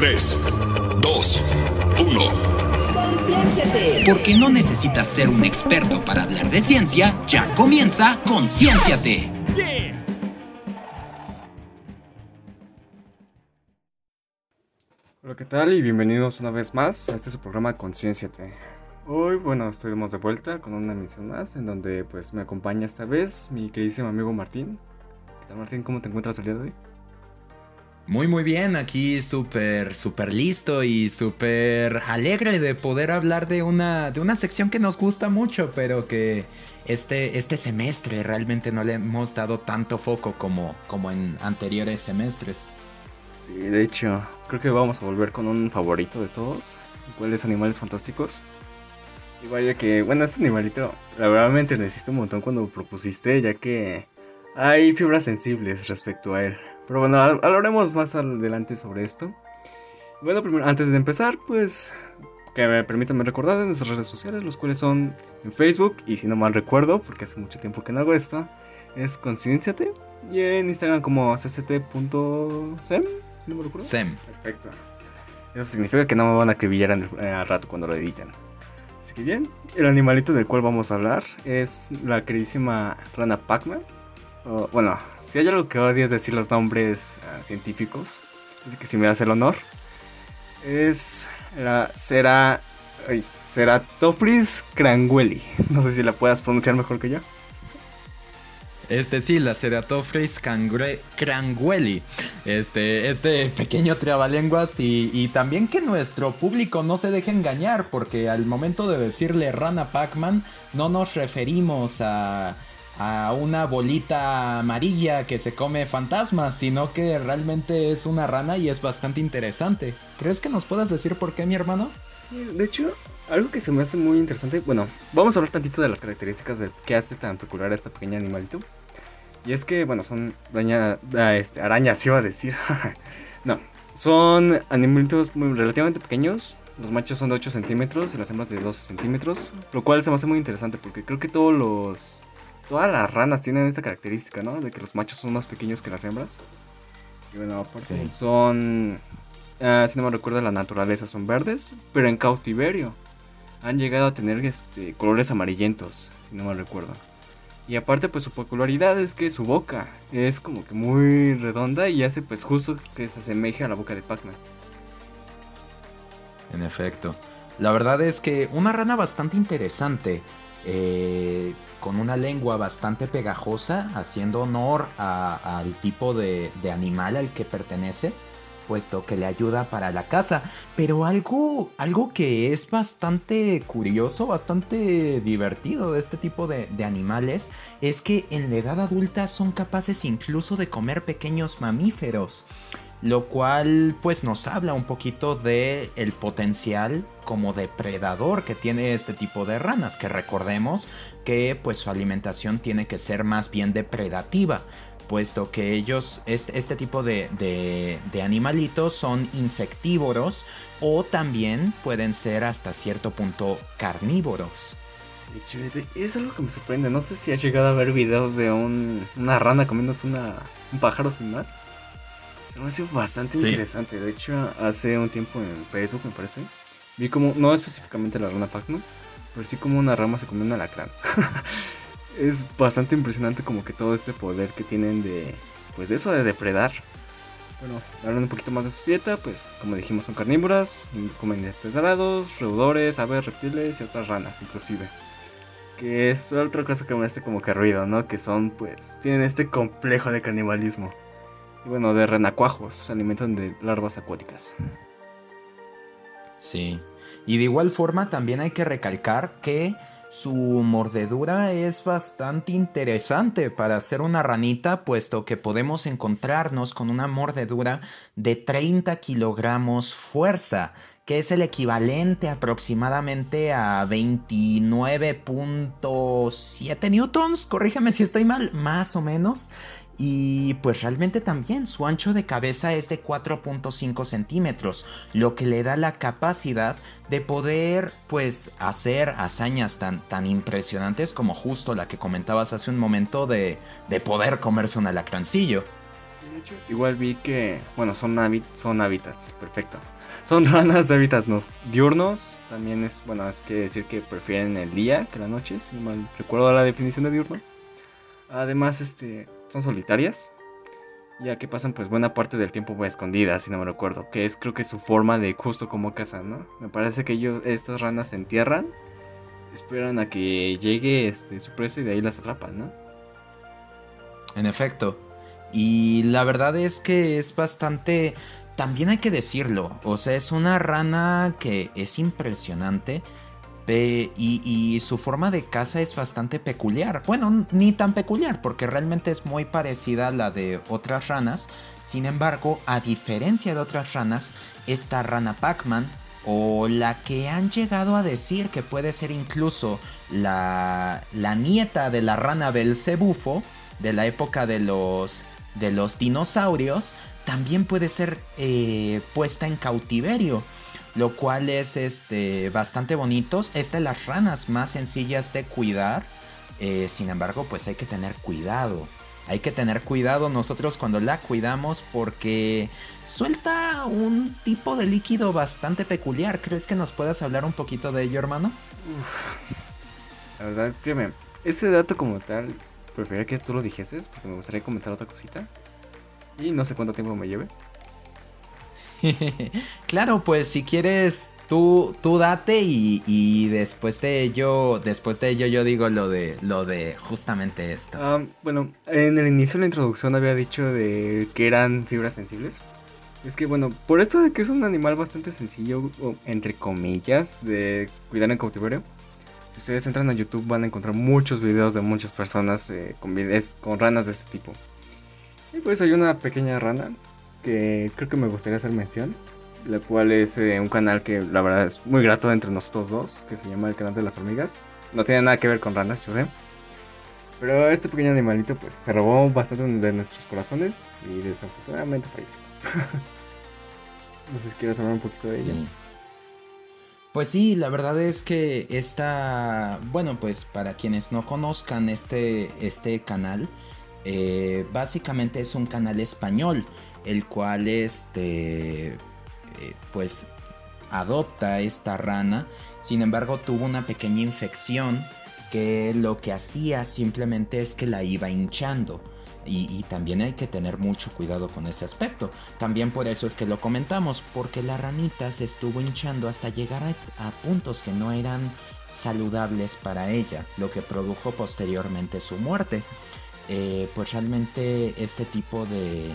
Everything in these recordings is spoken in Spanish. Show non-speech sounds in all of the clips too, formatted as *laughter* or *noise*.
3, 2, 1. Concienciate. Porque no necesitas ser un experto para hablar de ciencia, ya comienza Concienciate. Hola, ¿qué tal? Y bienvenidos una vez más a este su programa Concienciate. Hoy, bueno, estuvimos de vuelta con una emisión más en donde pues me acompaña esta vez mi queridísimo amigo Martín. ¿Qué tal Martín? ¿Cómo te encuentras el día de hoy? Muy muy bien, aquí súper súper listo y súper alegre de poder hablar de una, de una sección que nos gusta mucho, pero que este, este semestre realmente no le hemos dado tanto foco como, como en anteriores semestres. Sí, de hecho, creo que vamos a volver con un favorito de todos, ¿cuáles Animales Fantásticos. Y vaya que, bueno, este animalito, la verdad me necesito un montón cuando lo propusiste, ya que hay fibras sensibles respecto a él. Pero bueno, hablaremos más adelante sobre esto. Bueno, primero, antes de empezar, pues que me permítanme recordar en nuestras redes sociales, los cuales son en Facebook, y si no mal recuerdo, porque hace mucho tiempo que no hago esto, es Concienciate, y en Instagram como cct.sem, si no me recuerdo. Sem. Perfecto. Eso significa que no me van a acribillar al eh, rato cuando lo editen. Así que bien, el animalito del cual vamos a hablar es la queridísima rana Pac-Man. Bueno, si hay algo que odio es decir los nombres uh, científicos, así que si me das el honor, es la Cera, ay, Ceratopris crangueli. *laughs* No sé si la puedas pronunciar mejor que yo. Este sí, la Ceratophrys crangueli. Este, este pequeño trabalenguas y, y también que nuestro público no se deje engañar porque al momento de decirle rana Pac-Man no nos referimos a, a una bolita amarilla que se come fantasmas, sino que realmente es una rana y es bastante interesante. ¿Crees que nos puedas decir por qué, mi hermano? Sí, de hecho, algo que se me hace muy interesante, bueno, vamos a hablar tantito de las características de qué hace tan peculiar a este pequeño animalito. Y es que, bueno, son ah, este, arañas, iba a decir. *laughs* no, son animalitos muy relativamente pequeños. Los machos son de 8 centímetros y las hembras de 12 centímetros. Lo cual se me hace muy interesante porque creo que todos los... Todas las ranas tienen esta característica, ¿no? De que los machos son más pequeños que las hembras. Y bueno, aparte son... Ah, si no me recuerdo, la naturaleza son verdes, pero en cautiverio. Han llegado a tener este, colores amarillentos, si no me recuerdo. Y aparte pues su popularidad es que su boca es como que muy redonda y hace pues justo que se asemeje a la boca de Pac-Man. En efecto. La verdad es que una rana bastante interesante, eh, con una lengua bastante pegajosa, haciendo honor al tipo de, animal al que pertenece puesto que le ayuda para la casa. Pero algo, algo que es bastante curioso, bastante divertido de este tipo de, animales, es que en la edad adulta son capaces incluso de comer pequeños mamíferos. Lo cual pues nos habla un poquito de el potencial como depredador que tiene este tipo de ranas, que recordemos que pues su alimentación tiene que ser más bien depredativa puesto que ellos, este, tipo de, animalitos son insectívoros o también pueden ser hasta cierto punto carnívoros. Es algo que me sorprende. No sé si has llegado a ver videos de una rana comiéndose un pájaro sin más. Me hace bastante interesante. De hecho, hace un tiempo en Facebook, me parece, vi como, no específicamente la rana Pac-Man, pero sí como una rama se comió un alacrán. *laughs* es bastante impresionante como que todo este poder que tienen de, pues de eso de depredar. Bueno, hablando un poquito más de su dieta, pues como dijimos son carnívoras, comen invertebrados, roedores, aves, reptiles y otras ranas inclusive. Que es otra cosa que me hace como que ruido, ¿no? Que son pues, tienen este complejo de canibalismo. Y bueno, de renacuajos, se alimentan de larvas acuáticas. Sí. Y de igual forma también hay que recalcar que su mordedura es bastante interesante para ser una ranita, puesto que podemos encontrarnos con una mordedura de 30 kilogramos fuerza, que es el equivalente aproximadamente a 29.7 newtons, corrígeme si estoy mal, más o menos. Y pues realmente también su ancho de cabeza es de 4.5 centímetros, lo que le da la capacidad de poder pues hacer hazañas tan, tan impresionantes como justo la que comentabas hace un momento de, de poder comerse un alacrancillo. Igual vi que, bueno, son, son hábitats, perfecto. Son *laughs* ranas de hábitats diurnos. También es, bueno, es que decir que prefieren el día que la noche, si no mal recuerdo la definición de diurno. Además, este, son solitarias. Ya que pasan pues buena parte del tiempo pues, escondidas, si no me recuerdo. Que es creo que su forma de justo como cazan, ¿no? Me parece que ellos, estas ranas se entierran. Esperan a que llegue este, su presa y de ahí las atrapan, ¿no? En efecto. Y la verdad es que es bastante... También hay que decirlo. O sea, es una rana que es impresionante. Y, su forma de caza es bastante peculiar. Bueno, ni tan peculiar, porque realmente es muy parecida a la de otras ranas. Sin embargo, a diferencia de otras ranas, esta rana Pac-Man, o la que han llegado a decir que puede ser incluso la, la nieta de la rana Belcebufo, de la época de los, de los dinosaurios, también puede ser eh, puesta en cautiverio lo cual es este, bastante bonito. Es de las ranas más sencillas de cuidar. Eh, sin embargo, pues hay que tener cuidado. Hay que tener cuidado nosotros cuando la cuidamos porque suelta un tipo de líquido bastante peculiar. ¿Crees que nos puedas hablar un poquito de ello, hermano? Uf. La verdad, créeme, ese dato como tal, preferiría que tú lo dijeses porque me gustaría comentar otra cosita. Y no sé cuánto tiempo me lleve. *laughs* claro, pues si quieres, tú, tú date y, después de ello, después de ello yo digo lo de, lo de justamente esto. Ah, bueno, en el inicio de la introducción había dicho de que eran fibras sensibles. Es que bueno, por esto de que es un animal bastante sencillo, entre comillas, de cuidar en cautiverio. Si ustedes entran a YouTube van a encontrar muchos videos de muchas personas eh, con, con ranas de este tipo. Y pues hay una pequeña rana que creo que me gustaría hacer mención, la cual es eh, un canal que la verdad es muy grato entre nosotros dos, que se llama el canal de las hormigas. No tiene nada que ver con ranas, yo sé. Pero este pequeño animalito pues se robó bastante de nuestros corazones y desafortunadamente falleció. *laughs* no sé si quieres hablar un poquito de ella. Pues sí, la verdad es que esta, bueno, pues para quienes no conozcan este, este canal, eh, básicamente es un canal español el cual este, eh, pues adopta esta rana, sin embargo tuvo una pequeña infección que lo que hacía simplemente es que la iba hinchando. Y, también hay que tener mucho cuidado con ese aspecto. También por eso es que lo comentamos, porque la ranita se estuvo hinchando hasta llegar a, puntos que no eran saludables para ella, lo que produjo posteriormente su muerte. Eh, pues realmente este tipo de,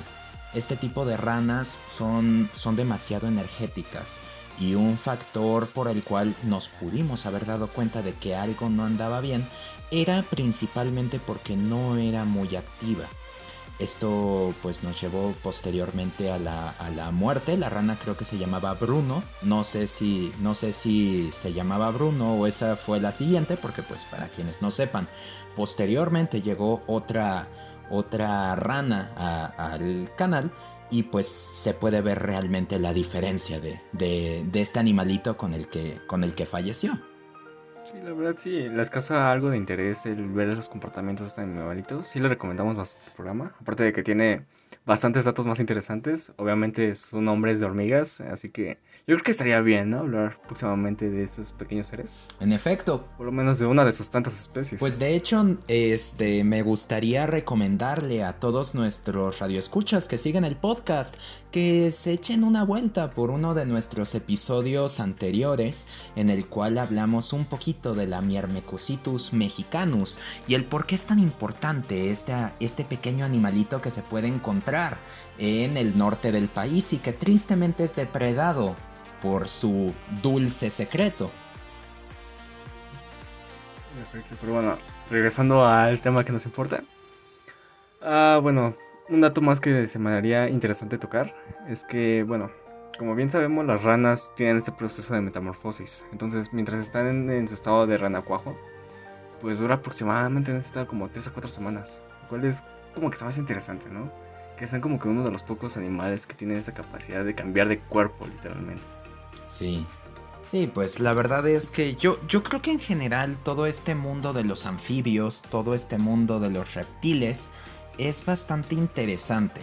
este tipo de ranas son, son demasiado energéticas y un factor por el cual nos pudimos haber dado cuenta de que algo no andaba bien era principalmente porque no era muy activa. Esto pues nos llevó posteriormente a la, a la, muerte. La rana creo que se llamaba Bruno. No sé si no sé si se llamaba Bruno o esa fue la siguiente porque pues para quienes no sepan, posteriormente llegó otra otra rana al canal y pues se puede ver realmente la diferencia de, de, este animalito con el, que, con el que falleció. Sí, la verdad sí, les causa algo de interés el ver los comportamientos de este animalito. Sí le recomendamos bastante el programa, aparte de que tiene bastantes datos más interesantes. Obviamente su nombre es de hormigas, así que yo creo que estaría bien, ¿no? Hablar próximamente de estos pequeños seres. En efecto. Por lo menos de una de sus tantas especies. Pues de hecho, este, me gustaría recomendarle a todos nuestros radioescuchas que sigan el podcast que se echen una vuelta por uno de nuestros episodios anteriores en el cual hablamos un poquito de la Myrmecositus mexicanus y el por qué es tan importante este, este pequeño animalito que se puede encontrar en el norte del país y que tristemente es depredado por su dulce secreto. Perfecto, pero bueno, regresando al tema que nos importa. Ah, bueno, un dato más que se me haría interesante tocar es que, bueno, como bien sabemos, las ranas tienen este proceso de metamorfosis. Entonces, mientras están en, su estado de rana cuajo, pues dura aproximadamente en este estado como 3 a 4 semanas. Lo cual es como que se más interesante, ¿no? Que sean como que uno de los pocos animales que tienen esa capacidad de cambiar de cuerpo, literalmente. Sí. Sí, pues la verdad es que yo, yo creo que en general todo este mundo de los anfibios, todo este mundo de los reptiles es bastante interesante.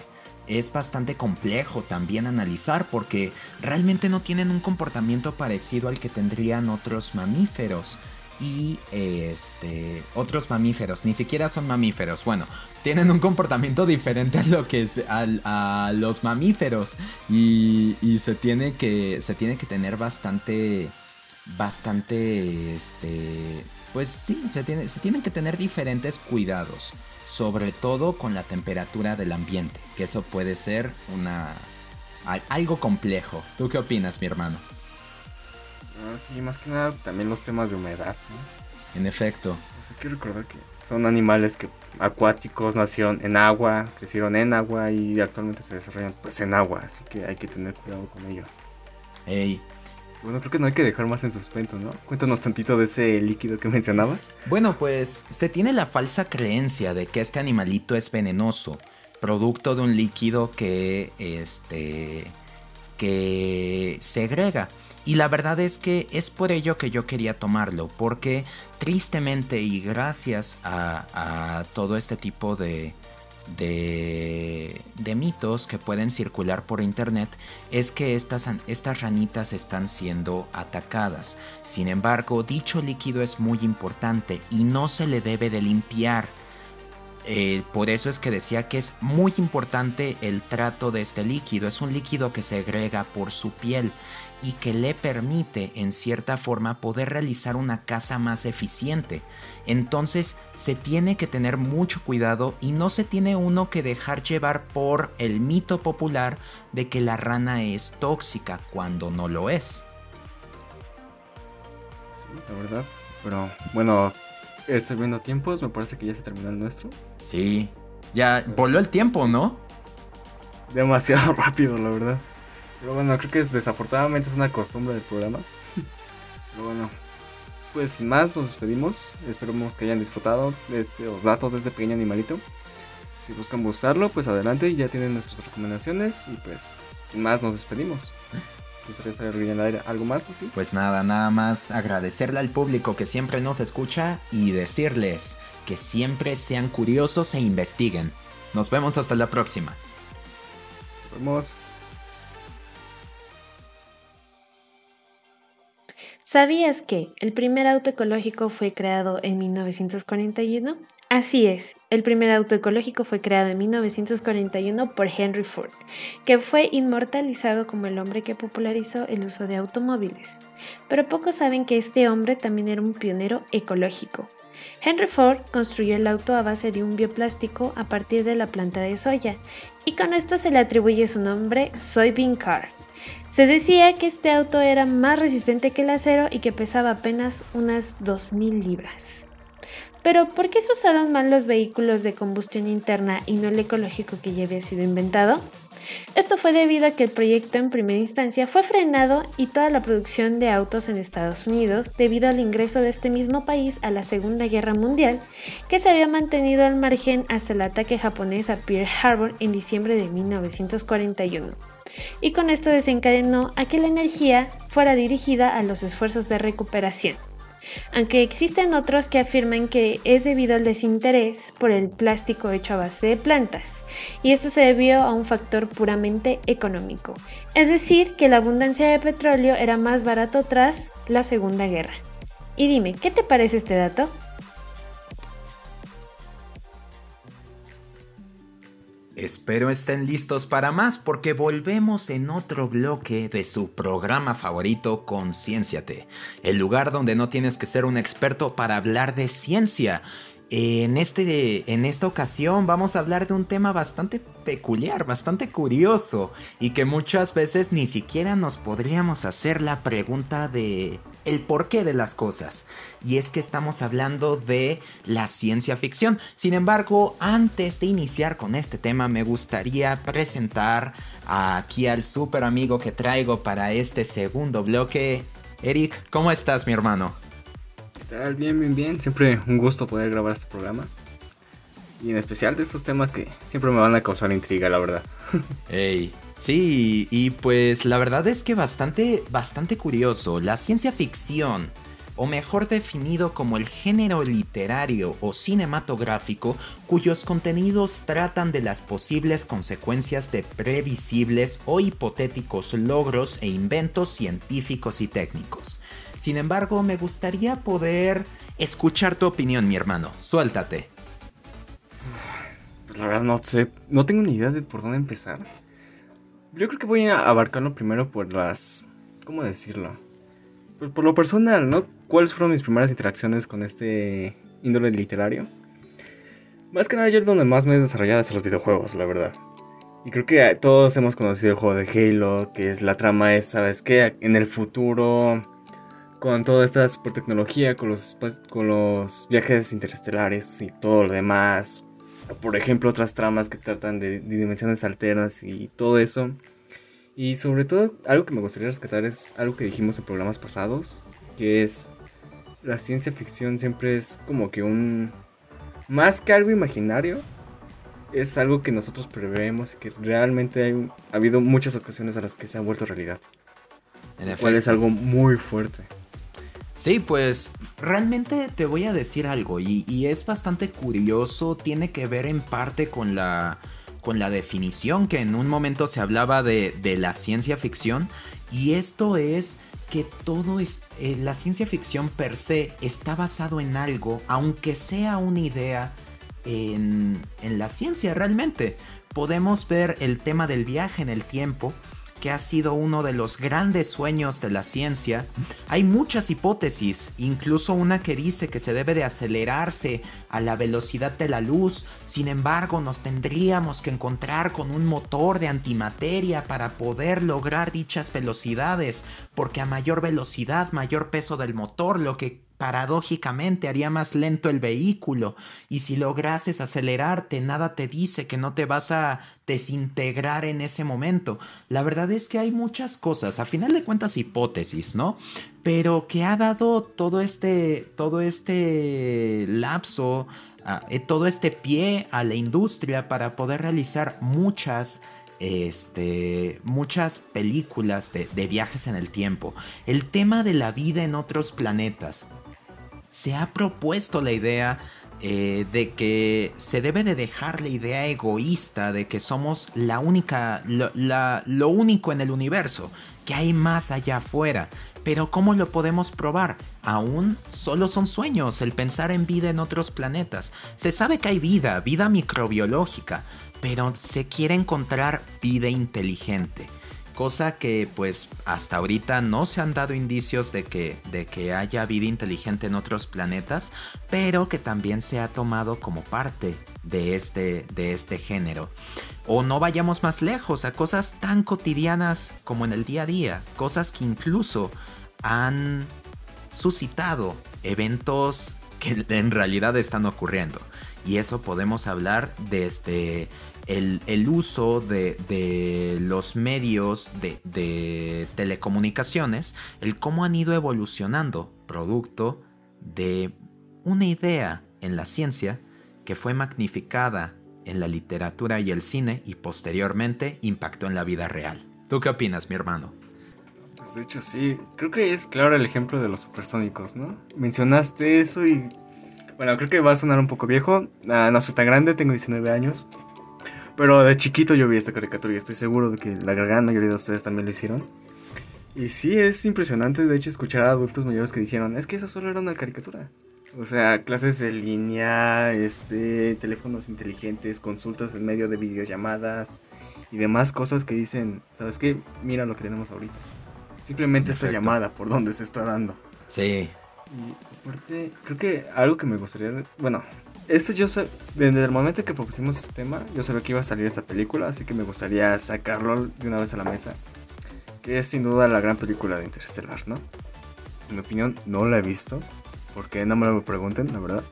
es bastante complejo también analizar porque realmente no tienen un comportamiento parecido al que tendrían otros mamíferos y este otros mamíferos. Ni siquiera son mamíferos. Bueno tienen un comportamiento diferente a lo que es a, los mamíferos. Y, y, se tiene que se tiene que tener bastante bastante este pues sí se se tienen que tener diferentes cuidados sobre todo con la temperatura del ambiente que eso puede ser una algo complejo. Tú qué opinas mi hermano Ah, sí, más que nada también los temas de humedad. En efecto. hay que recordar que son animales que acuáticos, nacieron en agua, crecieron en agua y actualmente se desarrollan pues en agua, así que hay que tener cuidado con ello. Ey. Bueno, creo que no hay que dejar más en suspenso, ¿no? Cuéntanos tantito de ese líquido que *laughs* mencionabas. Bueno, pues se tiene la falsa creencia de que este animalito es venenoso, producto de un líquido que este que segrega. Y la verdad es que es por ello que yo quería tomarlo, porque tristemente y gracias a, todo este tipo de, de, de, mitos que pueden circular por internet es que estas, estas ranitas están siendo atacadas. Sin embargo, dicho líquido es muy importante y no se le debe de limpiar. Eh, por eso es que decía que es muy importante el trato de este líquido. Es un líquido que se agrega por su piel y que le permite en cierta forma poder realizar una caza más eficiente. Entonces se tiene que tener mucho cuidado y no se tiene uno que dejar llevar por el mito popular de que la rana es tóxica cuando no lo es. Sí, la verdad. Pero bueno, estoy viendo tiempos, me parece que ya se terminó el nuestro. Sí, ya voló el tiempo, ¿no? Demasiado *laughs* rápido, la verdad. Pero bueno, creo que es, desafortunadamente es una costumbre del programa. Pero bueno, pues sin más nos despedimos. Esperemos que hayan disfrutado de los datos de este pequeño animalito. Si buscan buscarlo, pues adelante, ya tienen nuestras recomendaciones. Y pues sin más nos despedimos. ¿Gustaría saber algo más? Pues nada, nada más agradecerle al público que siempre nos escucha y decirles que siempre sean curiosos e investiguen. Nos vemos hasta la próxima. Nos vemos. ¿Sabías que el primer auto ecológico fue creado en 1941? Así es, el primer auto ecológico fue creado en 1941 por Henry Ford, que fue inmortalizado como el hombre que popularizó el uso de automóviles. Pero pocos saben que este hombre también era un pionero ecológico. Henry Ford construyó el auto a base de un bioplástico a partir de la planta de soya, y con esto se le atribuye su nombre Soybean Car, se decía que este auto era más resistente que el acero y que pesaba apenas unas 2.000 libras. Pero ¿por qué se usaron mal los vehículos de combustión interna y no el ecológico que ya había sido inventado? Esto fue debido a que el proyecto en primera instancia fue frenado y toda la producción de autos en Estados Unidos debido al ingreso de este mismo país a la Segunda Guerra Mundial, que se había mantenido al margen hasta el ataque japonés a Pearl Harbor en diciembre de 1941 y con esto desencadenó a que la energía fuera dirigida a los esfuerzos de recuperación. Aunque existen otros que afirman que es debido al desinterés por el plástico hecho a base de plantas, y esto se debió a un factor puramente económico, es decir, que la abundancia de petróleo era más barato tras la Segunda Guerra. Y dime, ¿qué te parece este dato? Espero estén listos para más porque volvemos en otro bloque de su programa favorito Concienciate, el lugar donde no tienes que ser un experto para hablar de ciencia. En, este, en esta ocasión vamos a hablar de un tema bastante peculiar, bastante curioso y que muchas veces ni siquiera nos podríamos hacer la pregunta de el porqué de las cosas. Y es que estamos hablando de la ciencia ficción. Sin embargo, antes de iniciar con este tema, me gustaría presentar aquí al super amigo que traigo para este segundo bloque. Eric, ¿cómo estás, mi hermano? ¿Qué tal? Bien, bien, bien. Siempre un gusto poder grabar este programa. Y en especial de estos temas que siempre me van a causar intriga, la verdad. *laughs* Ey, sí, y pues la verdad es que bastante, bastante curioso. La ciencia ficción, o mejor definido como el género literario o cinematográfico cuyos contenidos tratan de las posibles consecuencias de previsibles o hipotéticos logros e inventos científicos y técnicos. Sin embargo, me gustaría poder escuchar tu opinión, mi hermano. Suéltate. Pues la verdad no sé, no tengo ni idea de por dónde empezar. Yo creo que voy a abarcarlo primero por las... ¿Cómo decirlo? Pues por lo personal, ¿no? ¿Cuáles fueron mis primeras interacciones con este índole literario? Más que nada yo es donde más me he desarrollado es los videojuegos, la verdad. Y creo que todos hemos conocido el juego de Halo, que es la trama es, ¿sabes qué? En el futuro, con toda esta super tecnología, con los, con los viajes interestelares y todo lo demás, por ejemplo, otras tramas que tratan de, dimensiones alternas y todo eso. Y sobre todo, algo que me gustaría rescatar es algo que dijimos en programas pasados, que es la ciencia ficción siempre es como que un... Más que algo imaginario, es algo que nosotros preveemos y que realmente ha habido muchas ocasiones a las que se ha vuelto realidad. En cual es algo muy fuerte. Sí, pues realmente te voy a decir algo y, es bastante curioso, tiene que ver en parte con la, con la definición que en un momento se hablaba de, la ciencia ficción y esto es que todo es, eh, la ciencia ficción per se está basado en algo, aunque sea una idea en, en la ciencia realmente. Podemos ver el tema del viaje en el tiempo que ha sido uno de los grandes sueños de la ciencia, hay muchas hipótesis, incluso una que dice que se debe de acelerarse a la velocidad de la luz, sin embargo nos tendríamos que encontrar con un motor de antimateria para poder lograr dichas velocidades, porque a mayor velocidad, mayor peso del motor, lo que paradójicamente haría más lento el vehículo y si lograses acelerarte nada te dice que no te vas a desintegrar en ese momento. La verdad es que hay muchas cosas, a final de cuentas hipótesis, ¿no? Pero que ha dado todo este todo este lapso, ah, eh, todo este pie a la industria para poder realizar muchas este, muchas películas de, de, viajes en el tiempo. El tema de la vida en otros planetas se ha propuesto la idea eh, de que se debe de dejar la idea egoísta de que somos la única, lo, lo único en el universo, que hay más allá afuera. Pero ¿cómo lo podemos probar? Aún solo son sueños el pensar en vida en otros planetas. Se sabe que hay vida, vida microbiológica, pero se quiere encontrar vida inteligente cosa que pues hasta ahorita no se han dado indicios de que, de que haya vida inteligente en otros planetas, pero que también se ha tomado como parte de este, de este género. O no vayamos más lejos a cosas tan cotidianas como en el día a día, cosas que incluso han suscitado eventos que en realidad están ocurriendo. Y eso podemos hablar desde el, uso de, los medios de, telecomunicaciones, el cómo han ido evolucionando, producto de una idea en la ciencia que fue magnificada en la literatura y el cine y posteriormente impactó en la vida real. ¿Tú qué opinas, mi hermano? Pues de hecho sí, creo que es claro el ejemplo de los supersónicos, ¿no? Mencionaste eso y... Bueno, creo que va a sonar un poco viejo. Ah, no soy tan grande, tengo 19 años. Pero de chiquito yo vi esta caricatura y estoy seguro de que la gran mayoría de ustedes también lo hicieron. Y sí, es impresionante de hecho escuchar a adultos mayores que dijeron, es que eso solo era una caricatura. O sea, clases en línea, este, teléfonos inteligentes, consultas en medio de videollamadas y demás cosas que dicen, ¿sabes qué? Mira lo que tenemos ahorita. Simplemente esta llamada por donde se está dando. Sí. Y aparte, creo que algo que me gustaría, bueno, este yo sé, desde el momento que propusimos este tema, yo sabía que iba a salir esta película, así que me gustaría sacarlo de una vez a la mesa. Que es sin duda la gran película de Interstellar, ¿no? En mi opinión, no la he visto, porque no me lo pregunten, la verdad.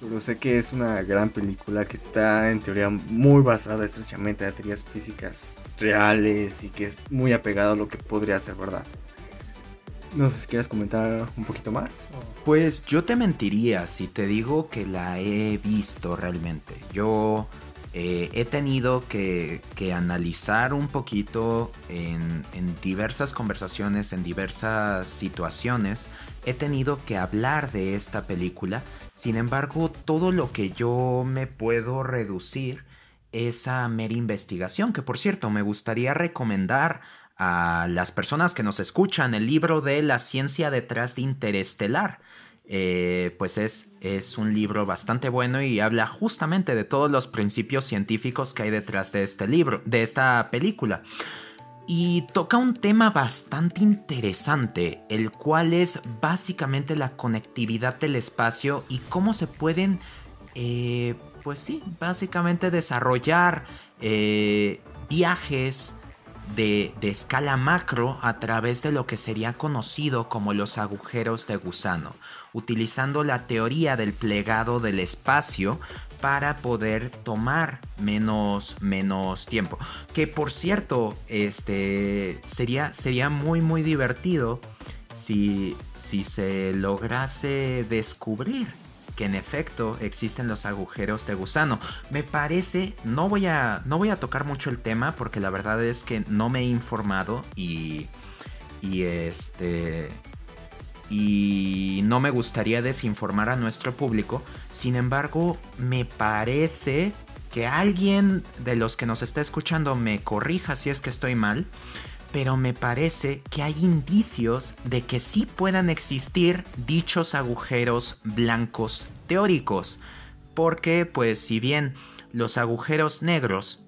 Pero sé que es una gran película que está en teoría muy basada estrechamente en teorías físicas reales y que es muy apegado a lo que podría ser verdad. No sé si quieres comentar un poquito más. Pues yo te mentiría si te digo que la he visto realmente. Yo eh, he tenido que, analizar un poquito en, diversas conversaciones, en diversas situaciones, he tenido que hablar de esta película. Sin embargo, todo lo que yo me puedo reducir es a mera investigación, que por cierto me gustaría recomendar a las personas que nos escuchan el libro de La ciencia detrás de Interestelar eh, pues es, es un libro bastante bueno y habla justamente de todos los principios científicos que hay detrás de este libro, de esta película. Y toca un tema bastante interesante, el cual es básicamente la conectividad del espacio y cómo se pueden, eh, pues sí, básicamente desarrollar eh, viajes de, escala macro a través de lo que sería conocido como los agujeros de gusano, utilizando la teoría del plegado del espacio para poder tomar menos, menos tiempo. Que por cierto, este sería, sería muy muy divertido si, si se lograse descubrir que en efecto existen los agujeros de gusano. Me parece, no voy a, no voy a tocar mucho el tema porque la verdad es que no me he informado y, y este, y no me gustaría desinformar a nuestro público. Sin embargo, me parece que alguien de los que nos está escuchando me corrija si es que estoy mal pero me parece que hay indicios de que sí puedan existir dichos agujeros blancos teóricos, porque pues si bien los agujeros negros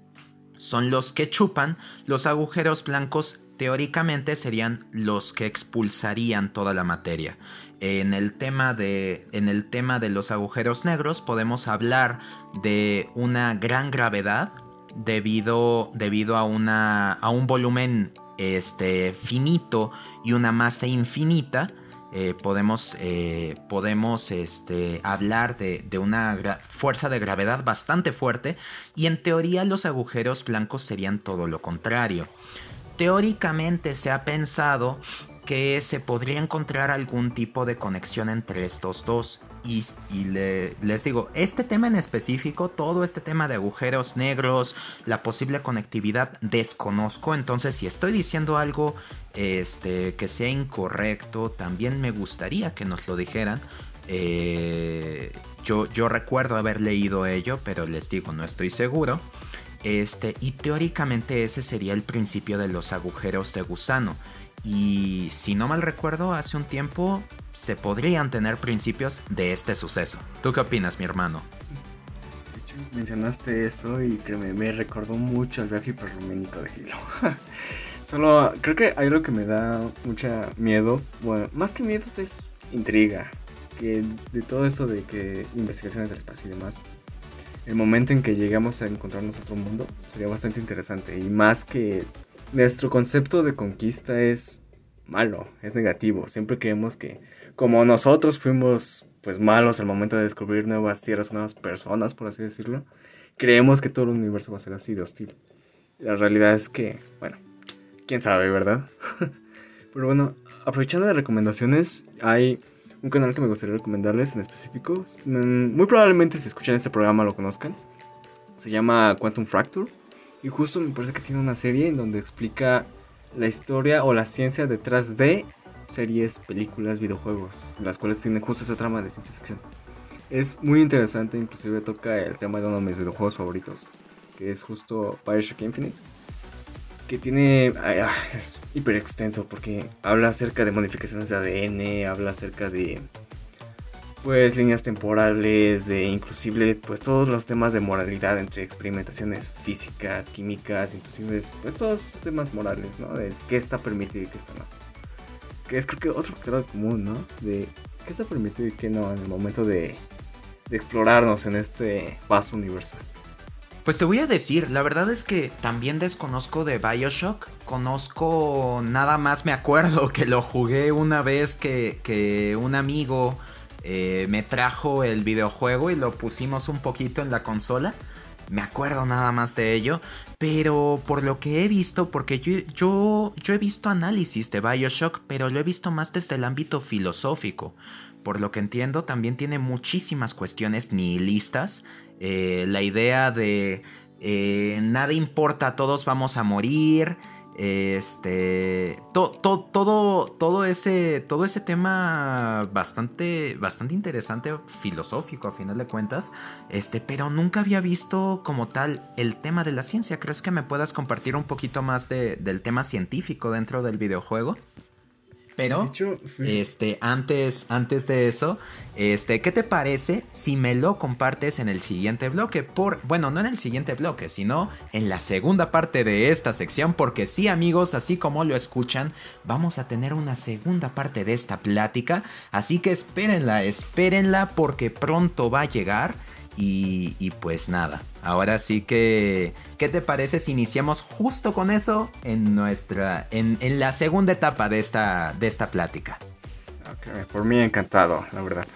son los que chupan, los agujeros blancos teóricamente serían los que expulsarían toda la materia. En el tema de, en el tema de los agujeros negros podemos hablar de una gran gravedad debido, debido a, una, a un volumen este, finito y una masa infinita, eh, podemos, eh, podemos este, hablar de, de una fuerza de gravedad bastante fuerte y en teoría los agujeros blancos serían todo lo contrario. Teóricamente se ha pensado que se podría encontrar algún tipo de conexión entre estos dos. Y, les digo, este tema en específico, todo este tema de agujeros negros, la posible conectividad, desconozco. Entonces, si estoy diciendo algo este, que sea incorrecto, también me gustaría que nos lo dijeran. Eh, yo, yo recuerdo haber leído ello, pero les digo, no estoy seguro. Este, y teóricamente ese sería el principio de los agujeros de gusano. Y si no mal recuerdo, hace un tiempo se podrían tener principios de este suceso. ¿Tú qué opinas, mi hermano? De hecho, mencionaste eso y que me, recordó mucho el viaje hiperluménico de Hilo. *laughs* Solo creo que hay algo que me da mucha miedo. Bueno, más que miedo, es intriga. Que de todo esto de que investigaciones del espacio y demás, el momento en que llegamos a encontrarnos otro mundo sería bastante interesante. Y más que nuestro concepto de conquista es malo, es negativo. Siempre creemos que como nosotros fuimos pues malos al momento de descubrir nuevas tierras, nuevas personas, por así decirlo, creemos que todo el universo va a ser así de hostil. La realidad es que, bueno, quién sabe, ¿verdad? *laughs* Pero bueno, aprovechando de recomendaciones, hay un canal que me gustaría recomendarles en específico. Mm, muy probablemente si escuchan este programa lo conozcan. Se llama Quantum Fracture. Y justo me parece que tiene una serie en donde explica la historia o la ciencia detrás de series, películas, videojuegos, las cuales tienen justo esa trama de ciencia ficción. Es muy interesante, inclusive toca el tema de uno de mis videojuegos favoritos, que es justo Bioshock Infinite, que tiene... Ah, es hiper extenso porque habla acerca de modificaciones de ADN, habla acerca de pues líneas temporales, de inclusive pues todos los temas de moralidad entre experimentaciones físicas, químicas, inclusive pues todos temas morales, ¿no? De qué está permitido y qué está no. Que es creo que otro factor común, ¿no? De qué está permitido y qué no en el momento de, de explorarnos en este vasto universo. Pues te voy a decir, la verdad es que también desconozco de Bioshock. Conozco, nada más me acuerdo que lo jugué una vez que, que un amigo eh, me trajo el videojuego y lo pusimos un poquito en la consola. me acuerdo nada más de ello, pero por lo que he visto, porque yo, yo, yo he visto análisis de Bioshock, pero lo he visto más desde el ámbito filosófico. Por lo que entiendo, también tiene muchísimas cuestiones nihilistas. Eh, la idea de eh, nada importa, todos vamos a morir. Este. todo, todo, ese, todo ese tema bastante, bastante interesante, filosófico a final de cuentas. Este, pero nunca había visto como tal el tema de la ciencia. ¿Crees que me puedas compartir un poquito más del tema científico dentro del videojuego? Pero, este, antes, antes de eso, este, ¿qué te parece si me lo compartes en el siguiente bloque? Por, bueno, no en el siguiente bloque, sino en la segunda parte de esta sección, porque sí, amigos, así como lo escuchan, vamos a tener una segunda parte de esta plática, así que espérenla, espérenla, porque pronto va a llegar. Y, pues nada, ahora sí que, ¿qué te parece si iniciamos justo con eso en nuestra, en, la segunda etapa de esta, de esta plática? por mí encantado, la verdad.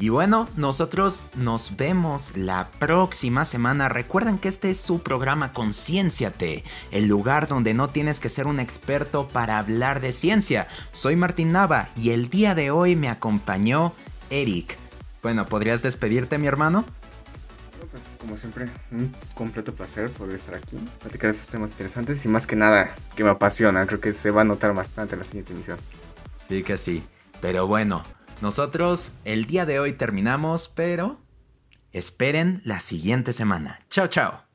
Y bueno, nosotros nos vemos la próxima semana. Recuerden que este es su programa Concienciate, el lugar donde no tienes que ser un experto para hablar de ciencia. Soy Martín Nava y el día de hoy me acompañó Eric. Bueno, ¿podrías despedirte, mi hermano? Pues como siempre, un completo placer poder estar aquí, platicar estos temas interesantes y más que nada que me apasionan. Creo que se va a notar bastante en la siguiente emisión. Sí que sí. Pero bueno, nosotros el día de hoy terminamos, pero esperen la siguiente semana. Chao, chao.